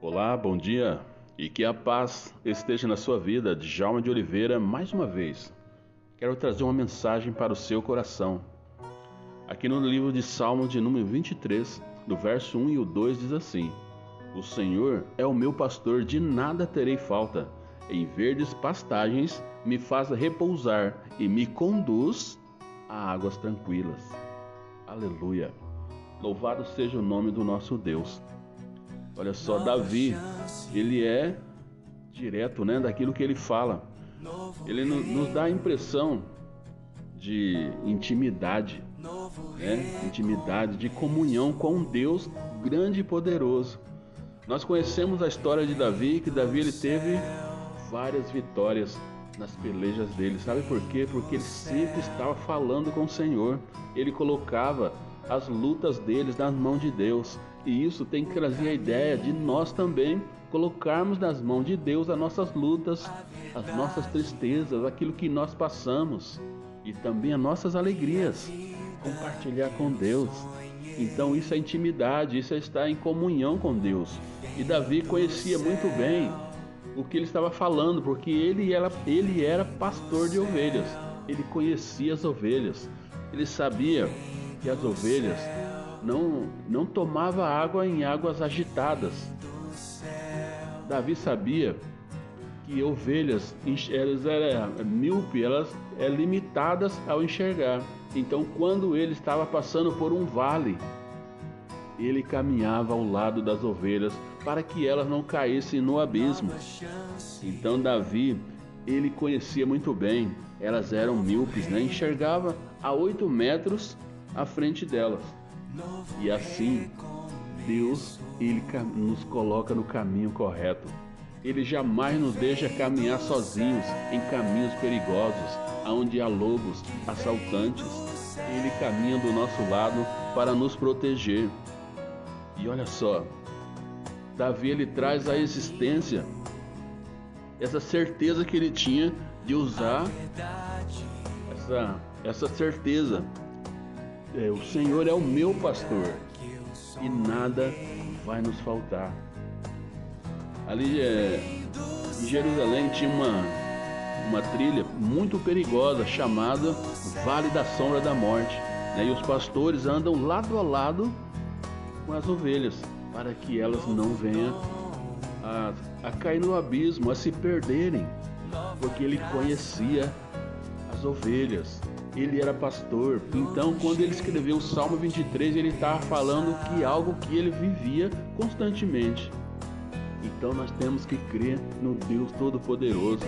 Olá, bom dia e que a paz esteja na sua vida. Djalma de Oliveira, mais uma vez, quero trazer uma mensagem para o seu coração. Aqui no livro de Salmos de número 23, do verso 1 e o 2 diz assim: O Senhor é o meu pastor, de nada terei falta. Em verdes pastagens me faz repousar e me conduz a águas tranquilas. Aleluia. Louvado seja o nome do nosso Deus. Olha só, Davi, ele é direto, né, daquilo que ele fala. Ele nos dá a impressão de intimidade, né? Intimidade, de comunhão com um Deus grande e poderoso. Nós conhecemos a história de Davi, que Davi ele teve várias vitórias nas pelejas dele. Sabe por quê? Porque ele sempre estava falando com o Senhor. Ele colocava as lutas deles nas mãos de Deus. E isso tem que trazer a ideia de nós também colocarmos nas mãos de Deus as nossas lutas, as nossas tristezas, aquilo que nós passamos e também as nossas alegrias. Compartilhar com Deus. Então isso é intimidade, isso é estar em comunhão com Deus. E Davi conhecia muito bem o que ele estava falando, porque ele era, ele era pastor de ovelhas. Ele conhecia as ovelhas. Ele sabia que as ovelhas não, não tomava água em águas agitadas. Davi sabia que ovelhas elas eram míope, elas eram limitadas ao enxergar. Então, quando ele estava passando por um vale, ele caminhava ao lado das ovelhas para que elas não caíssem no abismo. Então, Davi, ele conhecia muito bem, elas eram míopes, né? enxergava a oito metros à frente delas. E assim, Deus ele nos coloca no caminho correto. Ele jamais nos deixa caminhar sozinhos em caminhos perigosos, onde há lobos, assaltantes. Ele caminha do nosso lado para nos proteger. E olha só, Davi ele traz a existência essa certeza que ele tinha de usar essa, essa certeza é, o Senhor é o meu pastor e nada vai nos faltar. Ali é, em Jerusalém tinha uma, uma trilha muito perigosa chamada Vale da Sombra da Morte. Né? E os pastores andam lado a lado com as ovelhas para que elas não venham a, a cair no abismo, a se perderem, porque ele conhecia as ovelhas ele era pastor. Então, quando ele escreveu o Salmo 23, ele estava falando que algo que ele vivia constantemente. Então, nós temos que crer no Deus Todo-Poderoso.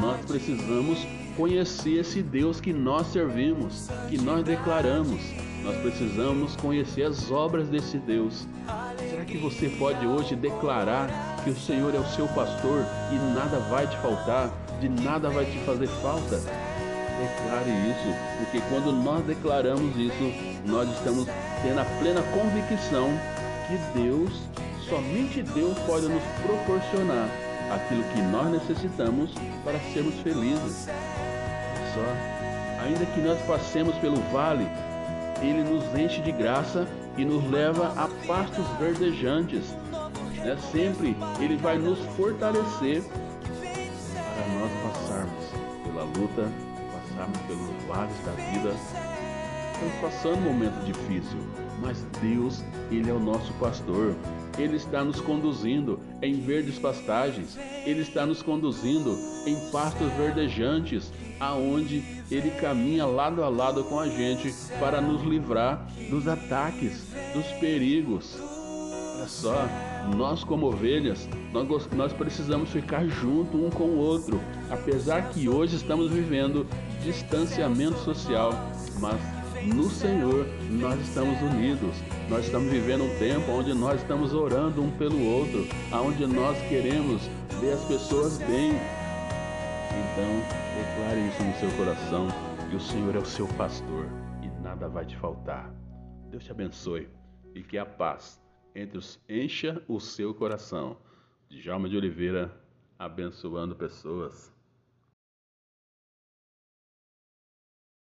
Nós precisamos conhecer esse Deus que nós servimos, que nós declaramos. Nós precisamos conhecer as obras desse Deus. Será que você pode hoje declarar que o Senhor é o seu pastor e nada vai te faltar, de nada vai te fazer falta? Declare isso, porque quando nós declaramos isso, nós estamos tendo a plena convicção que Deus, somente Deus pode nos proporcionar aquilo que nós necessitamos para sermos felizes. Só, ainda que nós passemos pelo vale, ele nos enche de graça e nos leva a pastos verdejantes. Né? Sempre ele vai nos fortalecer para nós passarmos pela luta passarmos pelos vales da vida, estamos passando um momento difícil, mas Deus, Ele é o nosso pastor. Ele está nos conduzindo em verdes pastagens, Ele está nos conduzindo em pastos verdejantes, aonde Ele caminha lado a lado com a gente para nos livrar dos ataques, dos perigos. Olha só, nós como ovelhas, nós, nós precisamos ficar junto um com o outro, apesar que hoje estamos vivendo distanciamento social, mas no Senhor nós estamos unidos. Nós estamos vivendo um tempo onde nós estamos orando um pelo outro, aonde nós queremos ver as pessoas bem. Então, declare isso no seu coração, que o Senhor é o seu pastor e nada vai te faltar. Deus te abençoe e que a paz entre os encha o seu coração. Djalma de Oliveira, abençoando pessoas.